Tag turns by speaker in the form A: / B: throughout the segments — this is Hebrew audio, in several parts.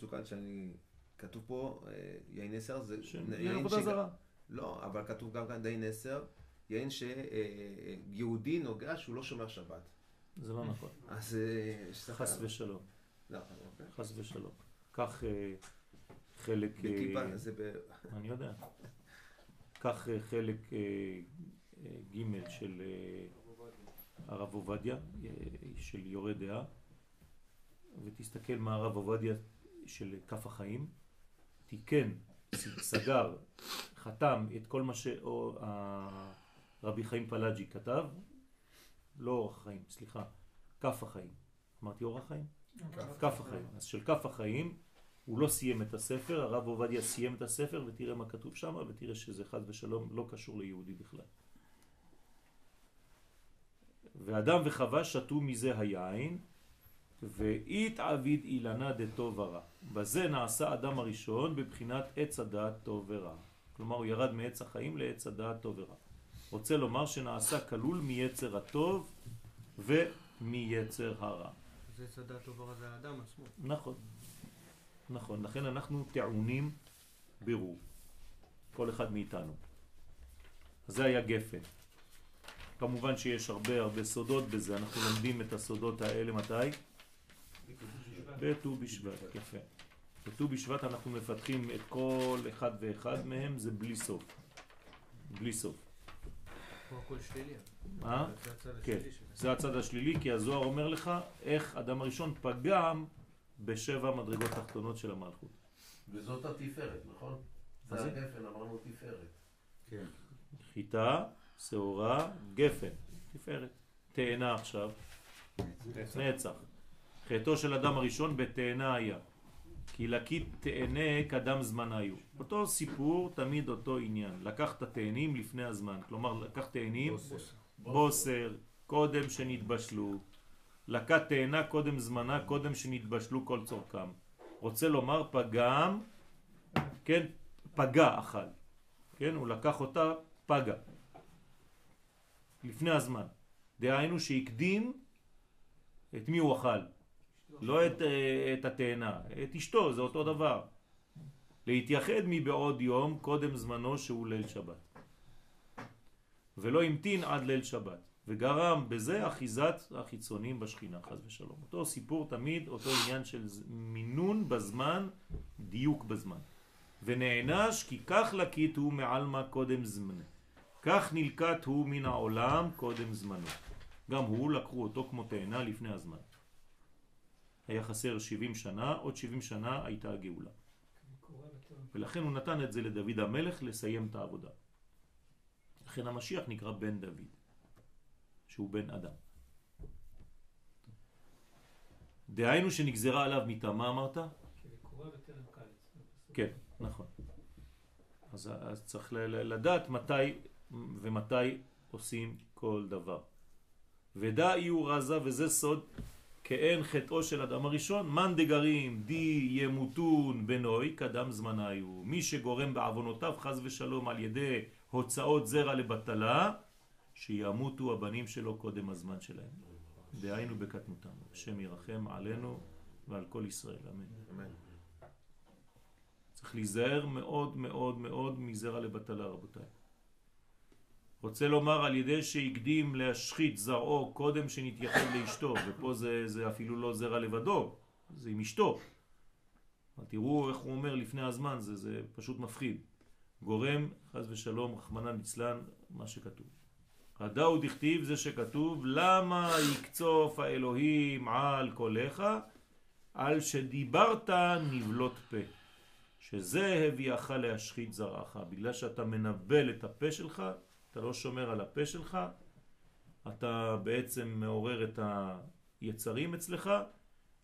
A: מסוכן שאני... כתוב פה אה, יין נסר, זה
B: יין עבודה זרה.
A: לא, אבל כתוב גם כאן די נסר, יין שיהודי נוגע שהוא לא שומר שבת.
B: זה לא נכון.
A: אז...
B: חס ושלום.
A: לא, אוקיי.
B: חס ושלום. קח חלק...
A: בכיפה זה ב...
B: אני יודע. קח חלק ג' של הרב עובדיה, של יורה דעה, ותסתכל מה הרב עובדיה של כף החיים, תיקן, סגר, חתם את כל מה שרבי חיים פלאג'י כתב, לא אורח החיים, סליחה, כף החיים. אמרתי אורח החיים? כף החיים. אז של כף החיים הוא לא סיים את הספר, הרב עובדיה סיים את הספר ותראה מה כתוב שם ותראה שזה חד ושלום לא קשור ליהודי בכלל. ואדם וחווה שתו מזה היין ואית עביד אילנה דטוב ורע. בזה נעשה אדם הראשון בבחינת עץ הדעת טוב ורע. כלומר הוא ירד מעץ החיים לעץ הדעת טוב ורע. רוצה לומר שנעשה כלול מיצר הטוב ומיצר הרע.
C: זה עץ הדעת טוב ורע זה האדם עצמו.
B: נכון. נכון, לכן אנחנו טעונים בירור. כל אחד מאיתנו. אז זה היה גפן. כמובן שיש הרבה הרבה סודות בזה, אנחנו לומדים את הסודות האלה מתי? בט"ו בשבט, יפה. בט"ו בשבט אנחנו מפתחים את כל אחד ואחד מהם, זה בלי סוף. בלי סוף.
C: שלילי.
B: אה? כן, זה הצד השלילי, כי הזוהר אומר לך איך אדם הראשון פגם בשבע מדרגות תחתונות של המלכות.
D: וזאת התפארת, נכון? זה הגפן, אמרנו תפארת.
B: כן. חיטה, שעורה, גפן, תפארת. תאנה עכשיו, נצח. חטאו של אדם הראשון בתאנה היה. כי לקית תאנה קדם זמן היו. אותו סיפור, תמיד אותו עניין. לקח את התאנים לפני הזמן. כלומר, לקח תאנים, בוסר, בוסר קודם שנתבשלו. לקט תאנה קודם זמנה, קודם שנתבשלו כל צורכם. רוצה לומר פגם, כן, פגע אכל. כן, הוא לקח אותה פגע. לפני הזמן. דהיינו שהקדים את מי הוא אכל? לא את, אה, את התאנה, את אשתו, זה אותו דבר. להתייחד מבעוד יום קודם זמנו שהוא ליל שבת. ולא המתין עד ליל שבת, וגרם בזה אחיזת החיצונים בשכינה, חז ושלום. אותו סיפור תמיד, אותו עניין של מינון בזמן, דיוק בזמן. ונענש כי כך לקית הוא מעלמה קודם זמנו. כך נלקט הוא מן העולם קודם זמנו. גם הוא לקחו אותו כמו תאנה לפני הזמן. היה חסר 70 שנה, עוד 70 שנה הייתה הגאולה. ולכן הוא נתן את זה לדוד המלך לסיים את העבודה. לכן המשיח נקרא בן דוד, שהוא בן אדם. דהיינו שנגזרה עליו מיתה, מה אמרת? כן, נכון. אז, אז צריך לדעת מתי ומתי עושים כל דבר. ודא יהיו רזה, וזה סוד כאין חטאו של אדם הראשון, מן דגרים די ימותון בנוי קדם זמניו. מי שגורם בעוונותיו חז ושלום על ידי הוצאות זרע לבטלה, שימותו הבנים שלו קודם הזמן שלהם. דהיינו בקטנותם. השם ירחם עלינו ועל כל ישראל. אמן. אמן. צריך להיזהר מאוד מאוד מאוד מזרע לבטלה רבותיי. רוצה לומר על ידי שהקדים להשחית זרעו קודם שנתייחד לאשתו, ופה זה, זה אפילו לא זרע לבדו, זה עם אשתו. תראו איך הוא אומר לפני הזמן, זה, זה פשוט מפחיד. גורם, חז ושלום, רחמנן מצלן, מה שכתוב. הדאו דכתיב זה שכתוב, למה יקצוף האלוהים על קולך, על שדיברת נבלות פה. שזה הביאך להשחית זרעך, בגלל שאתה מנבל את הפה שלך, אתה לא שומר על הפה שלך, אתה בעצם מעורר את היצרים אצלך,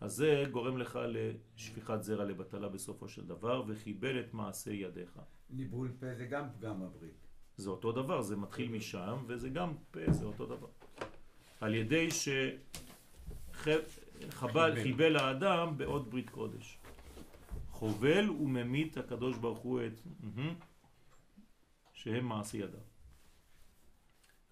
B: אז זה גורם לך לשפיכת זרע לבטלה בסופו של דבר, וחיבל את מעשה ידיך.
E: ניבול פה זה גם פגם הברית.
B: זה אותו דבר, זה מתחיל משם, וזה גם פה, זה אותו דבר. על ידי שחבל, חיבל האדם בעוד ברית קודש. חובל וממית הקדוש ברוך הוא את... שהם מעשי ידיו.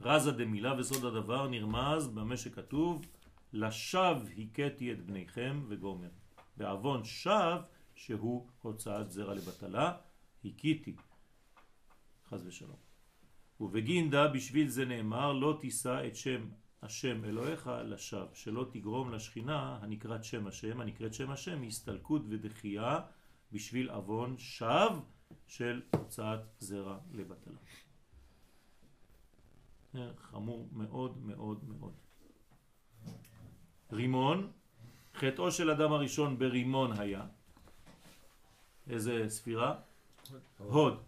B: רזה דמילה וסוד הדבר נרמז במה שכתוב לשב הכיתי את בניכם וגומר. בעוון שב שהוא הוצאת זרע לבטלה, הכיתי, חז ושלום. ובגינדה בשביל זה נאמר לא תישא את שם השם אלוהיך לשווא, שלא תגרום לשכינה הנקראת שם השם, הנקראת שם השם, הסתלקות ודחייה בשביל אבון שווא של הוצאת זרע לבטלה. זה חמור מאוד מאוד מאוד. רימון, חטאו של אדם הראשון ברימון היה, איזה ספירה? הוד.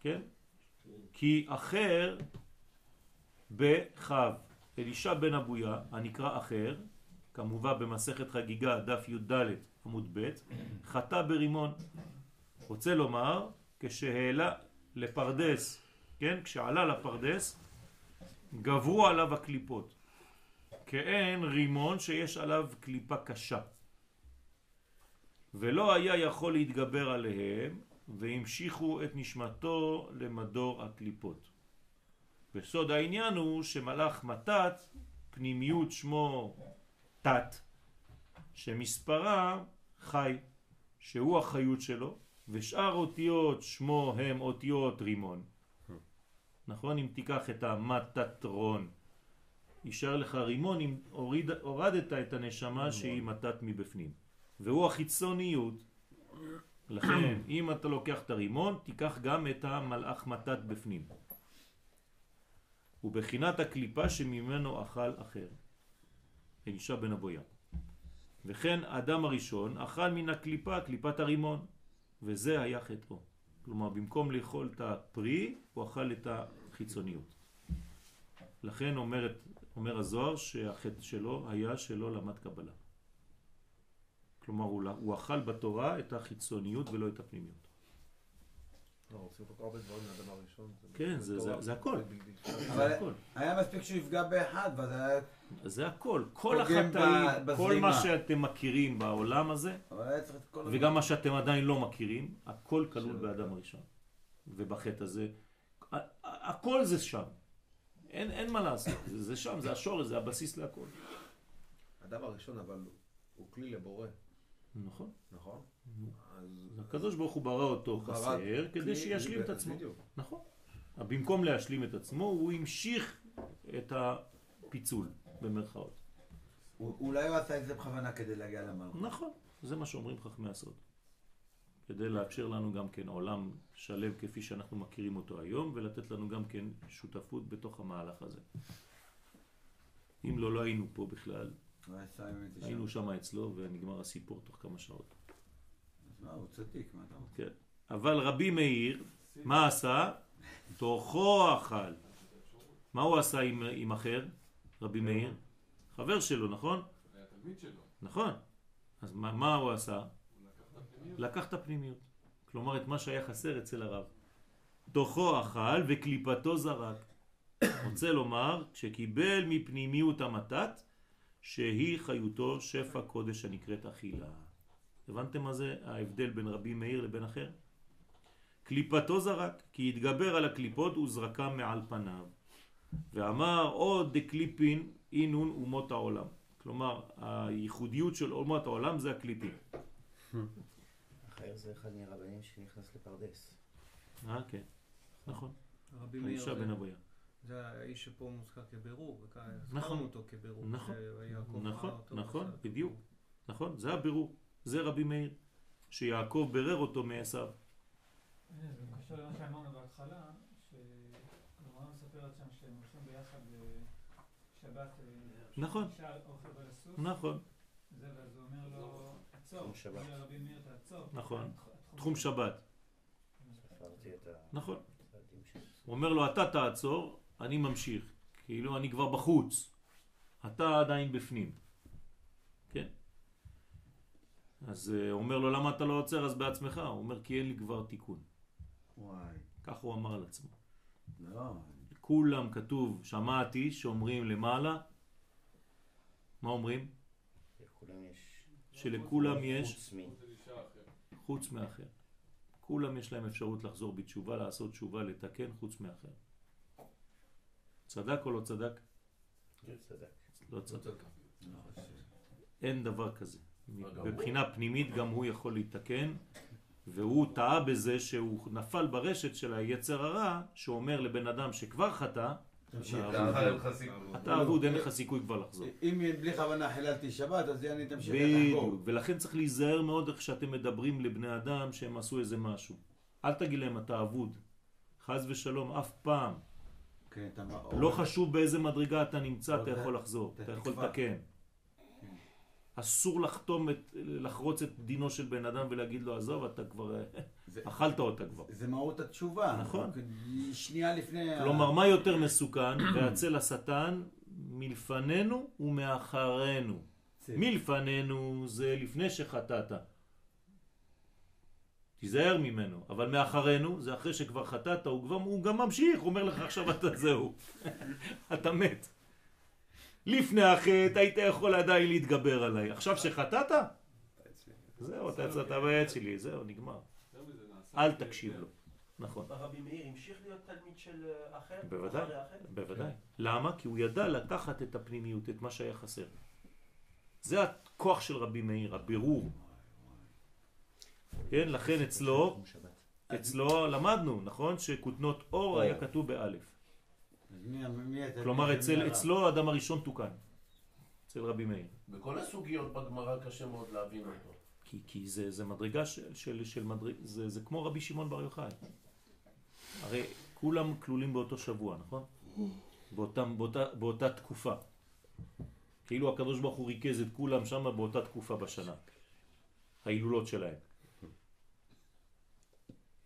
B: כן? כי אחר בחב. אלישע בן אבויה, הנקרא אחר, כמובן במסכת חגיגה, דף י"ד עמוד ב', חטא ברימון. רוצה לומר, כשהעלה לפרדס, כן? כשעלה לפרדס, גברו עליו הקליפות. כאין רימון שיש עליו קליפה קשה. ולא היה יכול להתגבר עליהם, והמשיכו את נשמתו למדור הקליפות. וסוד העניין הוא שמלאך מתת, פנימיות שמו תת, שמספרה חי, שהוא החיות שלו, ושאר אותיות שמו הם אותיות רימון. נכון? אם תיקח את המטטרון, יישאר לך רימון אם הוריד, הורדת את הנשמה שהיא מתת מבפנים. והוא החיצוניות. לכן, אם אתה לוקח את הרימון, תיקח גם את המלאך מתת בפנים. ובחינת הקליפה שממנו אכל אחר. אלישע בן אבויה. וכן האדם הראשון אכל מן הקליפה, קליפת הרימון, וזה היה חטאו. כלומר, במקום לאכול את הפרי, הוא אכל את החיצוניות. לכן אומרת, אומר הזוהר שהחטא שלו היה שלא למד קבלה. כלומר, הוא, הוא אכל בתורה את החיצוניות ולא את הפנימיות.
A: לא.
B: כן, זה- זה- זה הכל. הכל.
E: היה מספיק שהוא יפגע באחד, ואז היה...
B: זה הכל. כל החטאים, כל. מה שאתם מכירים בעולם הזה,
E: אבל.
B: וגם מה שאתם עדיין לא מכירים, הכל כלול באדם הראשון. ובחטא הזה, הכל זה שם. אין, אין מה לעשות, זה, זה שם, זה השורש, זה הבסיס להכל.
A: האדם הראשון, אבל הוא כלי לבורא,
B: נכון.
A: נכון? אז...
B: הקדוש ברוך הוא ברא אותו חסר, כדי שישלים את עצמו.
A: בדיוק.
B: נכון. במקום להשלים את עצמו, הוא המשיך את הפיצול, במרכאות.
E: אולי הוא עשה את זה בכוונה כדי להגיע למלכות.
B: נכון, זה מה שאומרים חכמי הסוד. כדי לאפשר לנו גם כן עולם שלם כפי שאנחנו מכירים אותו היום, ולתת לנו גם כן שותפות בתוך המהלך הזה. אם לא, לא היינו פה בכלל,
E: זה
B: היינו
E: שם.
B: אצלו ונגמר הסיפור תוך כמה שעות.
E: אז מה, הוא צדיק, מה אתה רוצה?
B: כן. אבל רבי מאיר, מה עשה? תוכו אכל. מה הוא עשה עם, עם אחר? רבי מאיר? חבר שלו, נכון?
F: היה תלמיד שלו,
B: נכון. אז מה, מה הוא עשה?
F: לקח את הפנימיות.
B: כלומר, את מה שהיה חסר אצל הרב. תוכו אכל וקליפתו זרק. רוצה לומר, כשקיבל מפנימיות המתת, שהיא חיותו שפע קודש הנקראת אכילה. הבנתם מה זה ההבדל בין רבי מאיר לבין אחר? קליפתו זרק, כי התגבר על הקליפות וזרקם מעל פניו. ואמר עוד דקליפין אינון אומות העולם. כלומר, הייחודיות של אומות העולם זה הקליפים.
G: אחר זה אחד מהרבנים שנכנס לפרדס.
B: אה, כן. נכון.
C: רבי מאיר
B: האישה בן אבויה.
C: זה האיש שפה מוזכר כבירור, וכאן
B: נכון.
C: הזכרנו אותו כבירור.
B: נכון. נכון, נכון, בדיוק. נכון, זה הבירור. זה רבי מאיר. שיעקב ברר אותו מעשו.
H: זה קשור למה שאמרנו בהתחלה, שגמרא מספרת שם שהם הולכים ביחד בשבת, אה,
B: נכון. נכון,
H: זה, ואז הוא אומר לו, תעצור.
B: נכון.
H: תחום
B: שבת. נכון. הוא אומר לו, אתה תעצור, אני ממשיך. כאילו, אני כבר בחוץ. אתה עדיין בפנים. כן. אז אה, הוא אומר לו, למה אתה לא עוצר אז בעצמך? הוא אומר, כי אין לי כבר תיקון.
E: וואי.
B: כך הוא אמר על עצמו.
E: לא,
B: כולם כתוב, שמעתי, שאומרים למעלה. מה אומרים? שלכולם יש,
G: חוץ.
F: חוץ
B: מאחר. כולם יש להם אפשרות לחזור בתשובה, לעשות תשובה, לתקן, חוץ מאחר. צדק או לא צדק?
G: צדק.
B: לא צדק.
E: לא חושב.
B: אין דבר כזה. מבחינה פנימית גם הוא יכול להתקן, והוא טעה בזה שהוא נפל ברשת של היצר הרע, שאומר לבן אדם שכבר חטא. אתה אבוד, אין לך סיכוי כבר לחזור.
E: אם בלי כוונה חיללתי שבת, אז אני תמשיך לחגוג.
B: בדיוק, ולכן צריך להיזהר מאוד איך שאתם מדברים לבני אדם שהם עשו איזה משהו. אל תגיד להם אתה אבוד, חס ושלום, אף פעם.
E: כן, אתה
B: לא חשוב באיזה מדרגה אתה נמצא, אתה יכול לחזור,
E: אתה
B: יכול. לתקן. אסור לחתום, את, לחרוץ את דינו של בן אדם ולהגיד לו עזוב, אתה כבר, אה,
E: זה-
B: אכלת אותה כבר.
E: זה מהות התשובה.
B: נכון.
E: שנייה לפני...
B: כלומר, מה יותר מסוכן? והצל השטן מלפנינו ומאחרינו. מלפנינו זה לפני שחטאת. תיזהר ממנו, אבל מאחרינו זה אחרי שכבר חטאת, הוא, הוא גם ממשיך, הוא אומר לך עכשיו אתה זהו, אתה מת. לפני החטא היית יכול עדיין להתגבר עליי, עכשיו שחטאת, זהו, אתה יצאת בעץ שלי, זהו, נגמר. אל תקשיב. לו. נכון,
I: רבי מאיר המשיך להיות תלמיד של אחר?
B: בוודאי? בוודאי. למה? כי הוא ידע לקחת את הפנימיות, את מה שהיה חסר. זה הכוח של רבי מאיר, הבירור. כן, לכן אצלו, אצלו למדנו, נכון? שכותנות אור היה כתוב באלף.
E: מי-
B: כלומר, אצל? אצלו האדם הראשון תוקן. אצל רבי מאיר.
D: בכל הסוגיות בגמרא קשה מאוד להבין אותו.
B: כי, כי זה, זה מדרגה של, של, של מדרג... זה, זה כמו רבי שמעון בר יוחאי. הרי כולם כלולים באותו שבוע, נכון? באותם, באותה, באותה תקופה. כאילו הקדוש ברוך הוא ריכז את כולם שם באותה תקופה בשנה. ההילולות שלהם.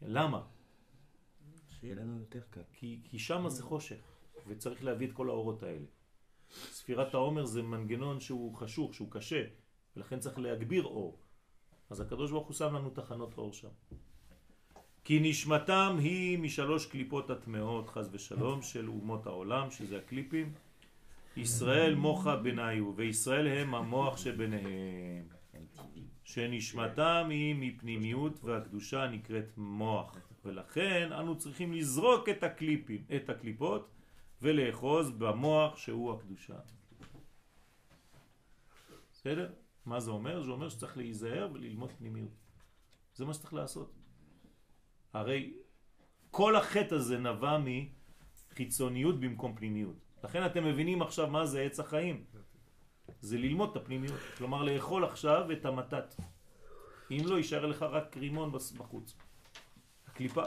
B: למה?
G: שיהיה לנו יותר קל.
B: כי, כי שם זה חושך, וצריך להביא את כל האורות האלה. ספירת העומר זה מנגנון שהוא חשוך, שהוא קשה, ולכן צריך להגביר אור. אז הקדוש ברוך הוא שם לנו תחנות אור שם. כי נשמתם היא משלוש קליפות הטמעות, חז ושלום, של אומות העולם, שזה הקליפים. ישראל מוחה ביניו, וישראל הם המוח שביניהם. שנשמתם היא מפנימיות והקדושה נקראת מוח. ולכן אנו צריכים לזרוק את הקליפים, את הקליפות, ולאחוז במוח שהוא הקדושה. בסדר? מה זה אומר? זה אומר שצריך להיזהר וללמוד פנימיות. זה מה שצריך לעשות. הרי כל החטא הזה נבע מחיצוניות במקום פנימיות. לכן אתם מבינים עכשיו מה זה עץ החיים. זה ללמוד את הפנימיות. כלומר לאכול עכשיו את המתת. אם לא, יישאר לך רק רימון בחוץ. הקליפה.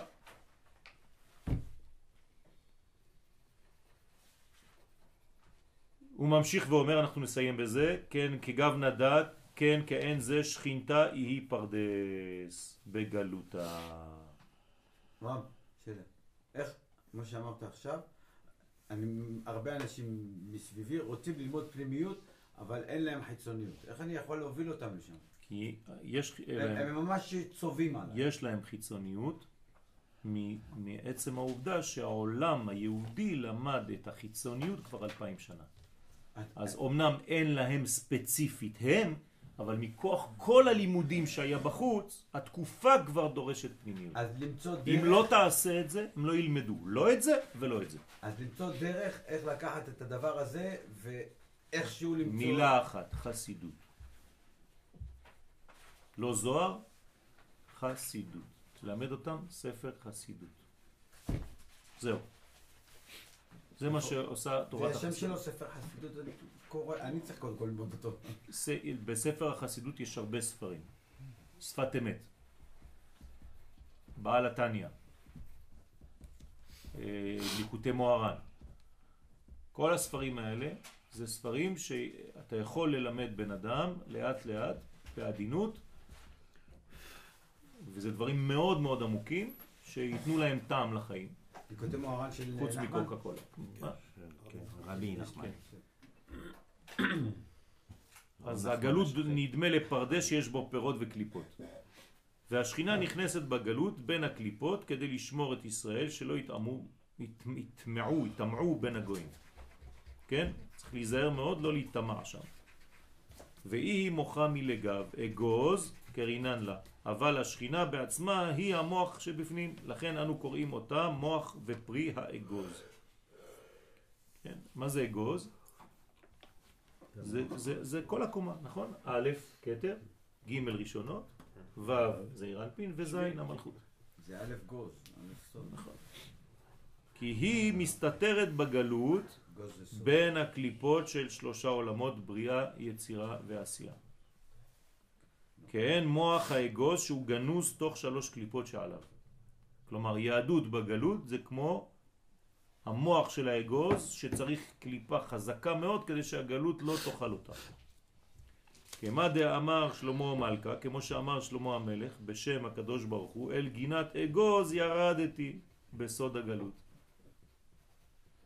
B: הוא ממשיך ואומר, אנחנו נסיים בזה, כן כגב נדד, כן כאין זה שכינתה יהי פרדס בגלותה.
E: רב, שאלה. איך, כמו שאמרת עכשיו, אני, הרבה אנשים מסביבי רוצים ללמוד פנימיות, אבל אין להם חיצוניות. איך אני יכול להוביל אותם לשם?
B: כי יש,
E: הם, הם ממש צובעים עליי.
B: יש להם חיצוניות מעצם העובדה שהעולם היהודי למד את החיצוניות כבר אלפיים שנה. אז אומנם אין להם ספציפית הם, אבל מכוח כל הלימודים שהיה בחוץ, התקופה כבר דורשת פנימיות.
E: אז למצוא דרך,
B: אם לא תעשה את זה, הם לא ילמדו לא את זה ולא את זה.
E: אז למצוא דרך איך לקחת את הדבר הזה ואיכשהו למצוא...
B: מילה אחת, חסידות. לא זוהר, חסידות. תלמד אותם ספר חסידות. זהו. זה מה שעושה תורת
E: זה השם
B: החסידות.
E: שלו ספר חסידות, אני קורא, אני צריך קודם כל ללמוד אותו.
B: בספר החסידות יש הרבה ספרים. שפת אמת. בעל התניא. אה, ליקוטי מוהר"ן. כל הספרים האלה זה ספרים שאתה יכול ללמד בן אדם לאט לאט, בעדינות, וזה דברים מאוד מאוד עמוקים שייתנו להם טעם לחיים,
E: ליקוטי מוהר"ן של
B: חוץ
E: נחמן?
B: מקוקה קולה. מה?
G: כן, רבי נחמן.
B: אז הגלות נדמה לפרדס שיש בו פירות וקליפות. והשכינה נכנסת בגלות בין הקליפות כדי לשמור את ישראל שלא יטעמו, ית- יטמעו, יטמעו בין הגויים. כן? צריך להיזהר מאוד לא להיטמע שם. והיא מוחה מלגב, אגוז קרינן לה. אבל השכינה בעצמה היא המוח שבפנים, לכן אנו קוראים אותה מוח ופרי האגוז. כן? מה זה אגוז? זה, זה, זה כל הקומה, נכון? א', כתר, ג' ראשונות, ו' זה אירנפין, וז' המלכות.
E: זה א' גוז.
B: נכון. כי היא מסתתרת בגלות. בין הקליפות של שלושה עולמות בריאה, יצירה ועשייה. כהן מוח האגוז שהוא גנוז תוך שלוש קליפות שעליו. כלומר יהדות בגלות זה כמו המוח של האגוז שצריך קליפה חזקה מאוד כדי שהגלות לא תאכל אותה. כמה דאמר שלמה המלכה, כמו שאמר שלמה המלך בשם הקדוש ברוך הוא, אל גינת אגוז ירדתי בסוד הגלות.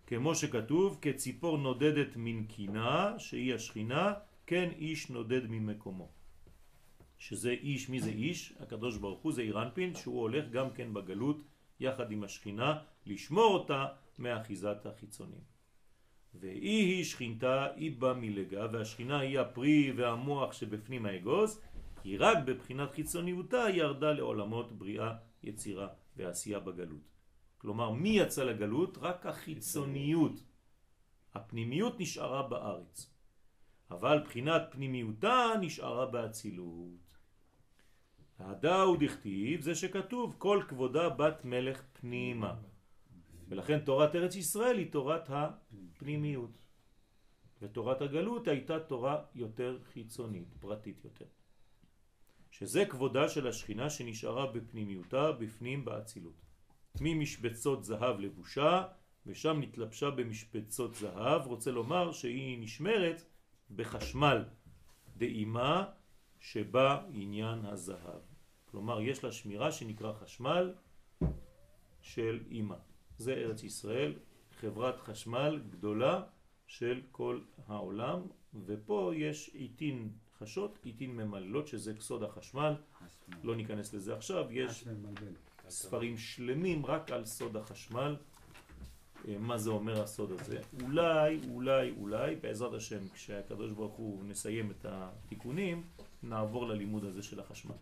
B: כמו שכתוב, כציפור נודדת מן קינה, שהיא השכינה, כן איש נודד ממקומו. שזה איש, מי זה איש? הקדוש ברוך הוא זה אירנפין, שהוא הולך גם כן בגלות יחד עם השכינה, לשמור אותה מאחיזת החיצונים. והיא היא שכינתה, היא באה מלגה, והשכינה היא הפרי והמוח שבפנים האגוז, כי רק בבחינת חיצוניותה ירדה לעולמות בריאה, יצירה ועשייה בגלות. כלומר, מי יצא לגלות? רק החיצוניות. הפנימיות נשארה בארץ. אבל בחינת פנימיותה נשארה באצילות. הדאו דכתיב זה שכתוב כל כבודה בת מלך פנימה. ולכן תורת ארץ ישראל היא תורת הפנימיות. ותורת הגלות הייתה תורה יותר חיצונית, פרטית יותר. שזה כבודה של השכינה שנשארה בפנימיותה, בפנים באצילות. ממשבצות זהב לבושה, ושם נתלבשה במשבצות זהב, רוצה לומר שהיא נשמרת בחשמל דאימה שבה עניין הזהב. כלומר, יש לה שמירה שנקרא חשמל של אימא. זה ארץ ישראל, חברת חשמל גדולה של כל העולם, ופה יש עיתין חשות, עיתין ממללות, שזה סוד החשמל,
E: חשמל.
B: לא ניכנס לזה עכשיו, יש. ספרים שלמים רק על סוד החשמל, אה, מה זה אומר הסוד הזה. אולי, אולי, אולי, בעזרת השם, כשהקדוש ברוך הוא נסיים את התיקונים, נעבור ללימוד הזה של החשמל.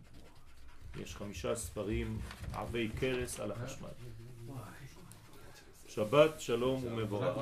B: יש חמישה ספרים עבי קרס על החשמל. שבת שלום ומבורך.